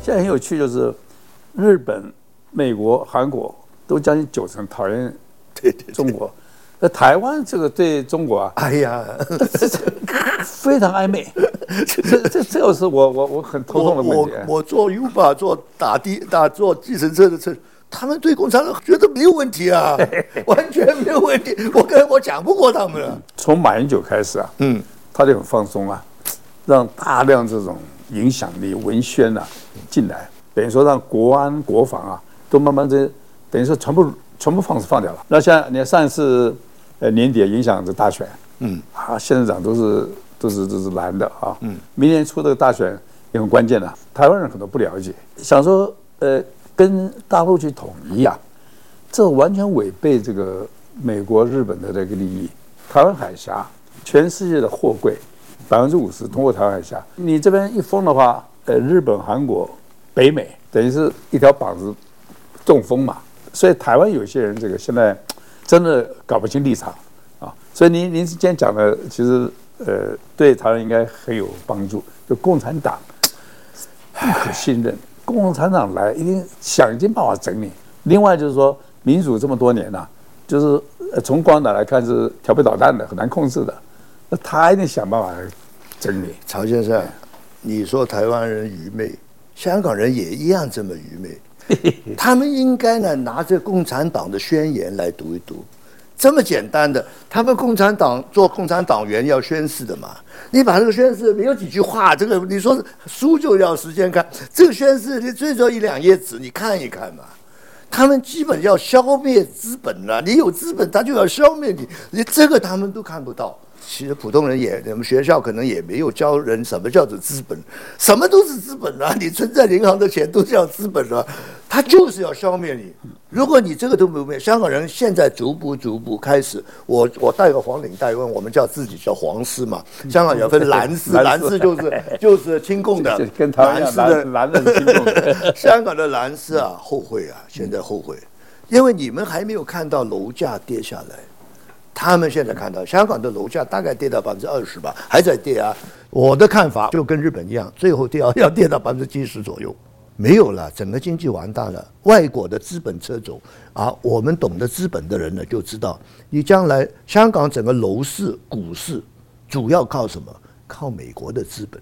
现在很有趣，就是日本、美国、韩国都将近九成讨厌对对中国，那台湾这个对中国啊，哎呀，非常暧昧。这这这个是我我我很头痛的问题。我我坐 Uber 坐打的打坐计程车的车，他们对共产党觉得没有问题啊，完全没有问题。我跟我讲不过他们了。从马英九开始啊，嗯，他就很放松啊，让大量这种。影响力文宣呐、啊、进来，等于说让国安国防啊都慢慢的等于说全部全部放放掉了。那像你看上一次呃年底影响这大选，嗯啊县长都是都是都是蓝的啊，嗯，明年出这个大选也很关键的、啊。台湾人很多不了解，想说呃跟大陆去统一啊，这完全违背这个美国日本的这个利益。台湾海峡全世界的货柜。百分之五十通过台湾海峡，你这边一封的话，呃，日本、韩国、北美等于是一条膀子中风嘛，所以台湾有些人这个现在真的搞不清立场啊。所以您您今天讲的，其实呃，对台湾应该很有帮助。就共产党不可信任，共产党来一定想尽办法整你。另外就是说，民主这么多年了、就是从共产党来看是调皮捣蛋的，很难控制的。那他一定想办法整理。曹先生，你说台湾人愚昧，香港人也一样这么愚昧。他们应该呢拿着共产党的宣言来读一读，这么简单的。他们共产党做共产党员要宣誓的嘛？你把这个宣誓没有几句话，这个你说书就要时间看，这个宣誓你最多一两页纸，你看一看嘛。他们基本要消灭资本了，你有资本，他就要消灭你，你这个他们都看不到。其实普通人也，我们学校可能也没有教人什么叫做资本，什么都是资本啊！你存在银行的钱都叫资本啊，他就是要消灭你。如果你这个都没有，香港人现在逐步逐步开始，我我戴个黄领带，因为我们叫自己叫黄丝嘛。香港有分蓝丝，蓝丝就是 就是亲共的，跟蓝丝的蓝的亲共的。香港的蓝丝啊，后悔啊，现在后悔，因为你们还没有看到楼价跌下来。他们现在看到香港的楼价大概跌到百分之二十吧，还在跌啊。我的看法就跟日本一样，最后跌要要跌到百分之七十左右，没有了，整个经济完蛋了。外国的资本车走啊，我们懂得资本的人呢就知道，你将来香港整个楼市、股市主要靠什么？靠美国的资本。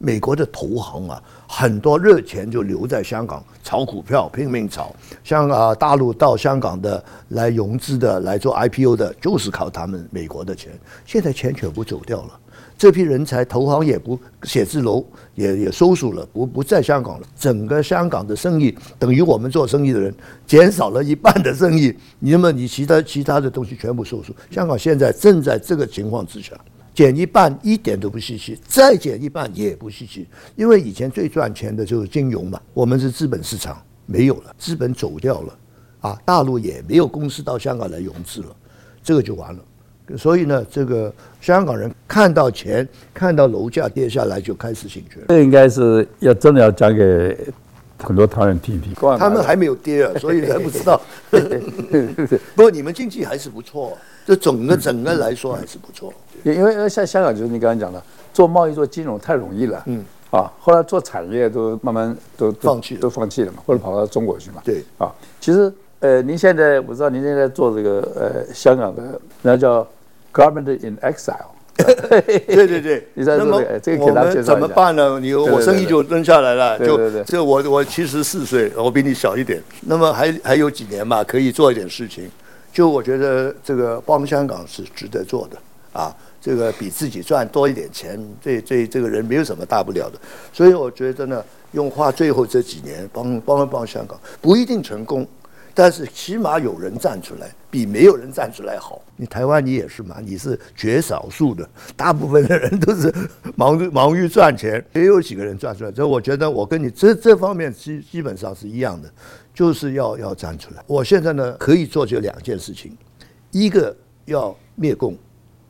美国的投行啊，很多热钱就留在香港炒股票，拼命炒。像啊，大陆到香港的来融资的、来做 IPO 的，就是靠他们美国的钱。现在钱全部走掉了，这批人才投行也不写字楼也也收缩了，不不在香港了。整个香港的生意等于我们做生意的人减少了一半的生意。那么你其他其他的东西全部收缩，香港现在正在这个情况之下。减一半一点都不稀奇，再减一半也不稀奇，因为以前最赚钱的就是金融嘛。我们是资本市场，没有了，资本走掉了，啊，大陆也没有公司到香港来融资了，这个就完了。所以呢，这个香港人看到钱，看到楼价跌下来就开始醒觉了。这应该是要真的要讲给很多台湾人听听。他们还没有跌啊，所以还不知道。不过你们经济还是不错，这整个整个来说还是不错。因为因为像香港就是你刚才讲的，做贸易做金融太容易了，嗯啊，后来做产业都慢慢都放弃都放弃了嘛，或者跑到中国去嘛，对啊，其实呃，您现在我知道您现在做这个呃香港的那叫 Government in Exile，对对 对，你在这个这个给大家介绍，怎么办呢？你我生意就扔下来了，对对对，就这我我七十四岁，我比你小一点，那么还还有几年嘛，可以做一点事情，就我觉得这个帮香港是值得做的啊。这个比自己赚多一点钱，这这这个人没有什么大不了的，所以我觉得呢，用花最后这几年帮帮一帮香港，不一定成功，但是起码有人站出来，比没有人站出来好。你台湾你也是嘛，你是绝少数的，大部分的人都是 忙于忙于赚钱，也有几个人赚出来。所以我觉得我跟你这这方面基基本上是一样的，就是要要站出来。我现在呢可以做这两件事情，一个要灭共。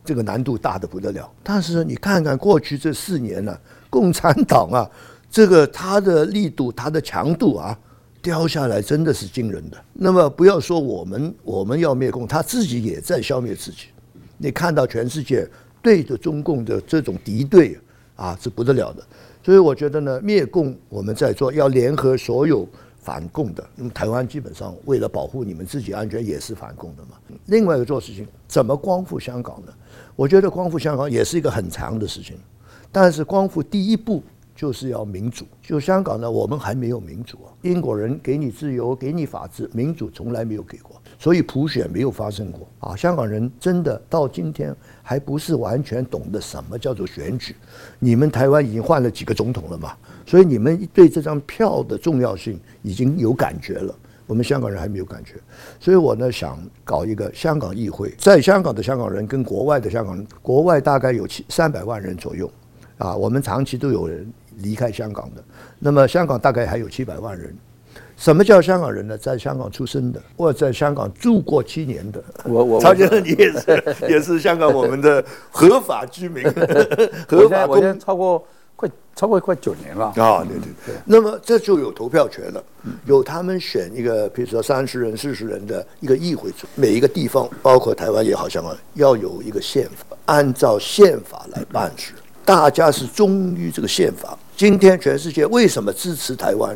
这个难度大得不得了。但是你看看过去这四年呢、共产党啊，这个它的力度、它的强度啊，掉下来真的是惊人的。那么不要说我们我们要灭共，他自己也在消灭自己。你看到全世界对着中共的这种敌对啊，是不得了的。所以我觉得呢，灭共我们在做，要联合所有。反共的，那么台湾基本上为了保护你们自己安全，也是反共的嘛。另外一个做事情，怎么光复香港呢？我觉得光复香港也是一个很长的事情，但是光复第一步就是要民主。就香港呢，我们还没有民主啊。英国人给你自由，给你法治，民主从来没有给过，所以普选没有发生过啊。香港人真的到今天还不是完全懂得什么叫做选举。你们台湾已经换了几个总统了嘛？所以你们对这张票的重要性已经有感觉了，我们香港人还没有感觉。所以我呢想搞一个香港议会，在香港的香港人跟国外的香港人，国外大概有七三百万人左右，啊，我们长期都有人离开香港的。那么香港大概还有七百万人。什么叫香港人呢？在香港出生的，或者在香港住过七年的。我我曹先生，你也是 也是香港我们的合法居民，合法我先超过。快超过快九年了啊！哦、对对对，那么这就有投票权了，有他们选一个，比如说三十人、四十人的一个议会，每一个地方，包括台湾也好，香港要有一个宪法，按照宪法来办事，大家是忠于这个宪法。今天全世界为什么支持台湾？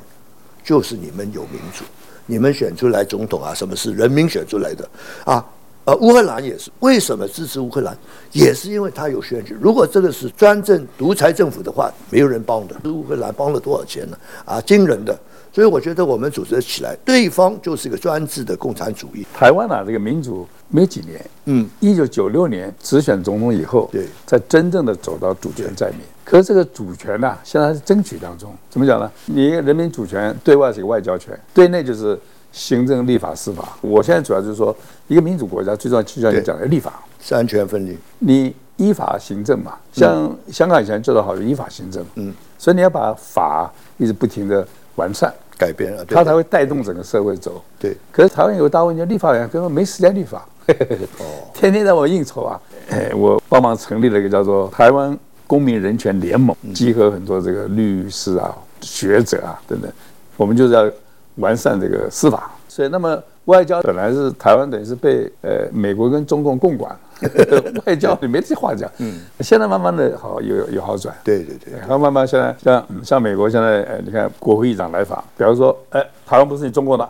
就是你们有民主，你们选出来总统啊，什么是人民选出来的啊？呃，乌克兰也是，为什么支持乌克兰？也是因为他有选举。如果这个是专政独裁政府的话，没有人帮的。乌克兰帮了多少钱呢？啊，惊人的。所以我觉得我们组织起来，对方就是一个专制的共产主义。台湾啊，这个民主没几年，嗯，一九九六年直选总统以后，对，才真正的走到主权在民。可是这个主权呢、啊，现在还是争取当中。怎么讲呢？你人民主权对外是一个外交权，对内就是。行政、立法、司法，我现在主要就是说，一个民主国家最重要就像你讲的立法，三权分立。你依法行政嘛，像香港以前做得好，就依法行政。嗯，所以你要把法一直不停的完善、改变了，它才会带动整个社会走。对。可是台湾有个大问题，立法委员根本没时间立法，哦，天天让我应酬啊。哎，我帮忙成立了一个叫做台湾公民人权联盟，集合很多这个律师啊、学者啊等等，我们就是要。完善这个司法，所以那么外交本来是台湾等于是被呃美国跟中共共管，外交你没这话讲。嗯，现在慢慢的好有有好转。对对对，然后慢慢现在像像美国现在呃你看国会议长来访，比方说哎台湾不是你中国的，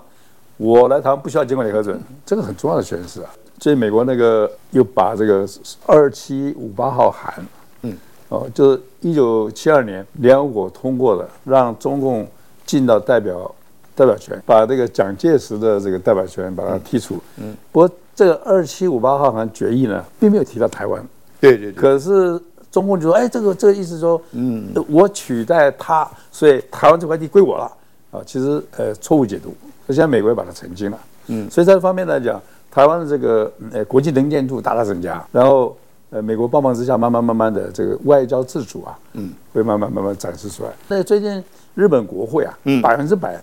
我来台湾不需要经过你核准，这个很重要的宣示啊。所以美国那个又把这个二七五八号函，嗯哦就是一九七二年联合国通过的，让中共进到代表。代表权，把这个蒋介石的这个代表权把它剔除。嗯，不过这个二七五八号好像决议呢，并没有提到台湾。对对对。可是中共就说：“哎，这个这个意思说，嗯，我取代他，所以台湾这块地归我了。”啊，其实呃错误解读。现在美国也把它澄清了。嗯，所以在这方面来讲，台湾的这个呃国际能见度大大增加。然后呃美国帮忙之下，慢慢慢慢的这个外交自主啊，嗯，会慢慢慢慢展示出来。那最近日本国会啊，嗯，百分之百。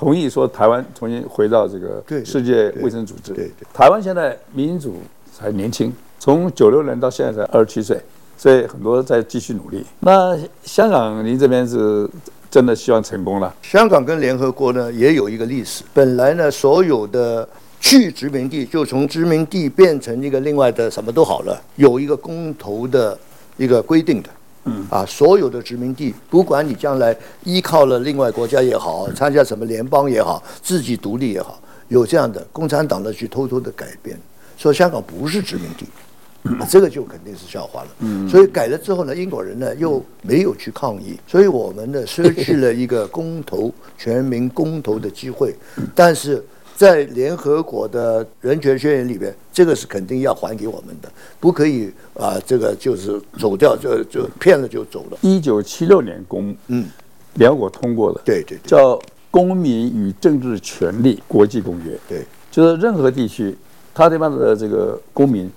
同意说台湾重新回到这个世界卫生组织。对对，台湾现在民主还年轻，从九六年到现在才二十七岁，所以很多在继续努力。那香港，您这边是真的希望成功了？香港跟联合国呢也有一个历史，本来呢所有的去殖民地就从殖民地变成一个另外的什么都好了，有一个公投的一个规定的。嗯啊，所有的殖民地，不管你将来依靠了另外国家也好，参加什么联邦也好，自己独立也好，有这样的共产党呢去偷偷的改变，说香港不是殖民地，啊，这个就肯定是笑话了。嗯，所以改了之后呢，英国人呢又没有去抗议，所以我们呢失去了一个公投全民公投的机会，但是。在联合国的人权宣言里边，这个是肯定要还给我们的，不可以啊，这个就是走掉就就骗了就走了。一九七六年公嗯，联合国通过的，对对，对叫《公民与政治权利国际公约》，对，就是任何地区，他这边的这个公民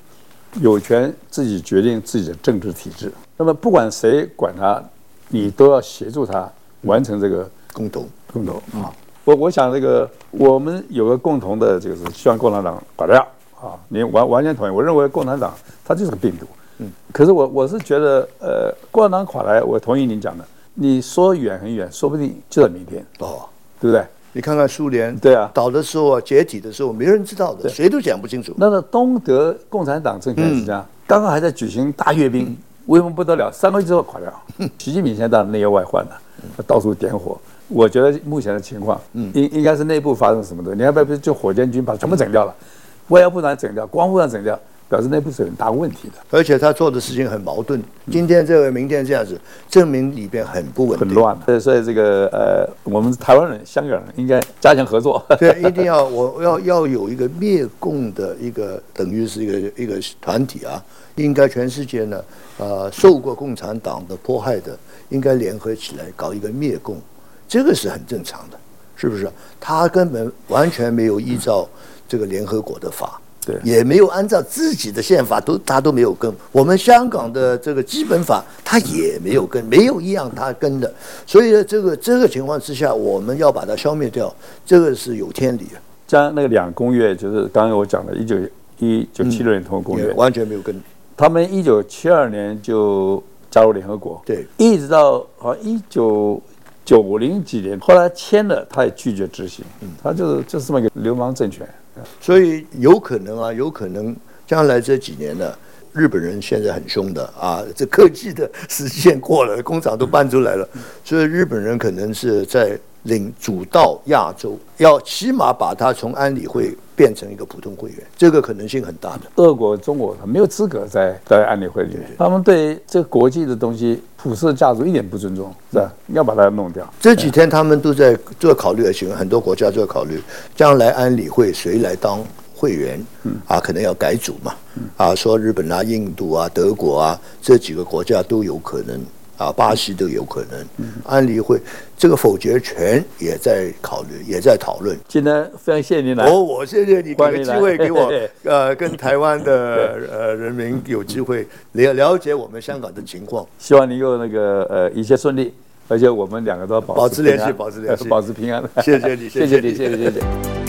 有权自己决定自己的政治体制。那么不管谁管他，你都要协助他完成这个公投，公投啊。我我想这个我们有个共同的，就是希望共产党垮掉啊！你完完全同意。我认为共产党它就是个病毒，嗯，可是我我是觉得，呃，共产党垮来，我同意您讲的，你说远很远，说不定就在明天哦，对不对？你看看苏联，对啊，倒的时候啊，解体的时候，没人知道的，谁都讲不清楚。那个东德共产党政权是这样，刚刚还在举行大阅兵，威风不得了，三个月之后垮掉。习近平现在当然内忧外患了，到处点火。我觉得目前的情况，嗯应应该是内部发生什么的，你要不要不就火箭军把全部整掉了，外交部长整掉，国防部长整掉。表示内部是很大问题的，而且他做的事情很矛盾。今天这个，明天这样子，证明里边很不稳定，很乱。所以这个呃，我们台湾人、香港人应该加强合作。对，一定要我要要有一个灭共的一个，等于是一个一个团体啊。应该全世界呢，呃，受过共产党的迫害的，应该联合起来搞一个灭共，这个是很正常的，是不是？他根本完全没有依照这个联合国的法。对，也没有按照自己的宪法，都他都没有跟我们香港的这个基本法，他也没有跟，没有一样他跟的，所以呢，这个这个情况之下，我们要把它消灭掉，这个是有天理的。像那个两公约，就是刚刚我讲的，一九一九七六年通过公约，完全没有跟。他们一九七二年就加入联合国，对，一直到好像一九九零几年，后来签了，他也拒绝执行，嗯，他就是就是这么一个流氓政权。所以有可能啊，有可能将来这几年呢，日本人现在很凶的啊，这科技的时间过了，工厂都搬出来了，所以日本人可能是在领主到亚洲，要起码把它从安理会变成一个普通会员，这个可能性很大的。俄国、中国他没有资格在在安理会里面，他们对这个国际的东西、普世价值一点不尊重，是吧？要把它弄掉。这几天他们都在做考虑，而且很多国家在考虑，将来安理会谁来当会员？啊，可能要改组嘛？啊，说日本啊、印度啊、德国啊这几个国家都有可能。啊，巴西都有可能，安理会这个否决权也在考虑，也在讨论。今天非常谢谢您来，我我谢谢你给个机会给我，呃，跟台湾的呃人民有机会了了解我们香港的情况。希望你有那个呃一切顺利，而且我们两个都要保持保持联系，保持联系，保持平安。谢谢你，谢谢你，谢谢你，谢谢。